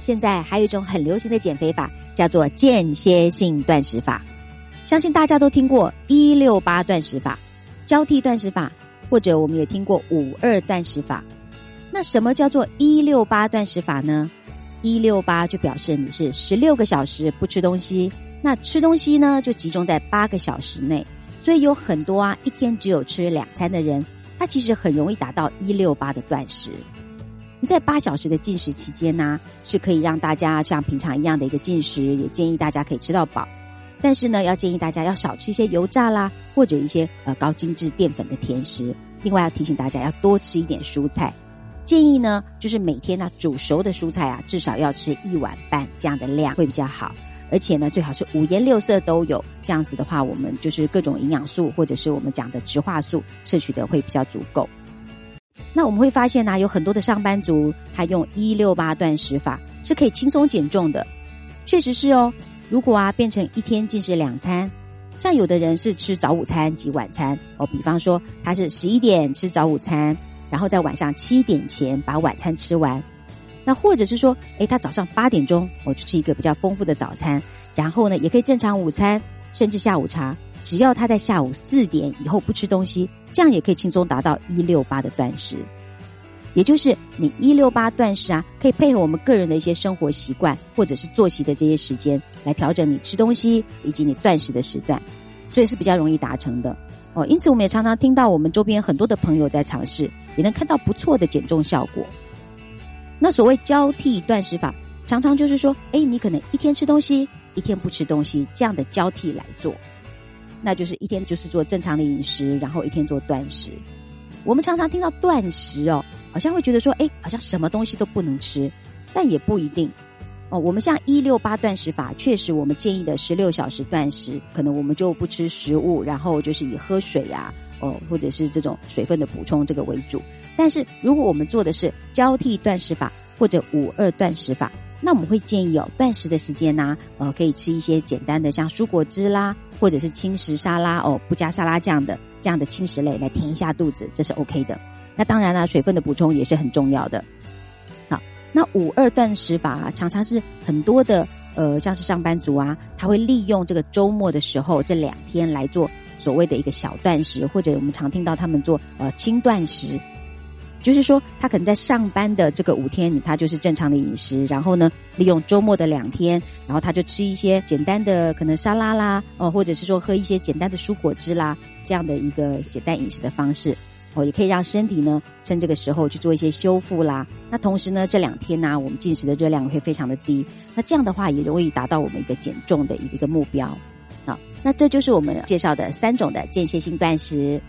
现在还有一种很流行的减肥法，叫做间歇性断食法。相信大家都听过一六八断食法、交替断食法，或者我们也听过五二断食法。那什么叫做一六八断食法呢？一六八就表示你是十六个小时不吃东西，那吃东西呢就集中在八个小时内。所以有很多啊，一天只有吃两餐的人，他其实很容易达到一六八的断食。在八小时的进食期间呢，是可以让大家像平常一样的一个进食，也建议大家可以吃到饱。但是呢，要建议大家要少吃一些油炸啦，或者一些呃高精致淀粉的甜食。另外要提醒大家要多吃一点蔬菜，建议呢就是每天呢煮熟的蔬菜啊，至少要吃一碗半这样的量会比较好。而且呢，最好是五颜六色都有，这样子的话，我们就是各种营养素或者是我们讲的植化素摄取的会比较足够。那我们会发现呢，有很多的上班族他用一六八断食法是可以轻松减重的，确实是哦。如果啊变成一天进食两餐，像有的人是吃早午餐及晚餐哦，比方说他是十一点吃早午餐，然后在晚上七点前把晚餐吃完，那或者是说，诶，他早上八点钟我去吃一个比较丰富的早餐，然后呢也可以正常午餐，甚至下午茶，只要他在下午四点以后不吃东西，这样也可以轻松达到一六八的断食。也就是你一六八断食啊，可以配合我们个人的一些生活习惯或者是作息的这些时间来调整你吃东西以及你断食的时段，所以是比较容易达成的哦。因此，我们也常常听到我们周边很多的朋友在尝试，也能看到不错的减重效果。那所谓交替断食法，常常就是说，哎，你可能一天吃东西，一天不吃东西，这样的交替来做，那就是一天就是做正常的饮食，然后一天做断食。我们常常听到断食哦，好像会觉得说，哎，好像什么东西都不能吃，但也不一定哦。我们像一六八断食法，确实我们建议的十六小时断食，可能我们就不吃食物，然后就是以喝水呀，哦，或者是这种水分的补充这个为主。但是如果我们做的是交替断食法或者五二断食法，那我们会建议哦，断食的时间呢，呃，可以吃一些简单的像蔬果汁啦，或者是轻食沙拉哦，不加沙拉酱的。这样的轻食类来填一下肚子，这是 OK 的。那当然了，水分的补充也是很重要的。好，那五二断食法，常常是很多的呃，像是上班族啊，他会利用这个周末的时候这两天来做所谓的一个小断食，或者我们常听到他们做呃轻断食，就是说他可能在上班的这个五天，他就是正常的饮食，然后呢，利用周末的两天，然后他就吃一些简单的可能沙拉啦，哦，或者是说喝一些简单的蔬果汁啦。这样的一个简单饮食的方式，哦，也可以让身体呢趁这个时候去做一些修复啦。那同时呢，这两天呢，我们进食的热量会非常的低。那这样的话，也容易达到我们一个减重的一个目标。好，那这就是我们介绍的三种的间歇性断食。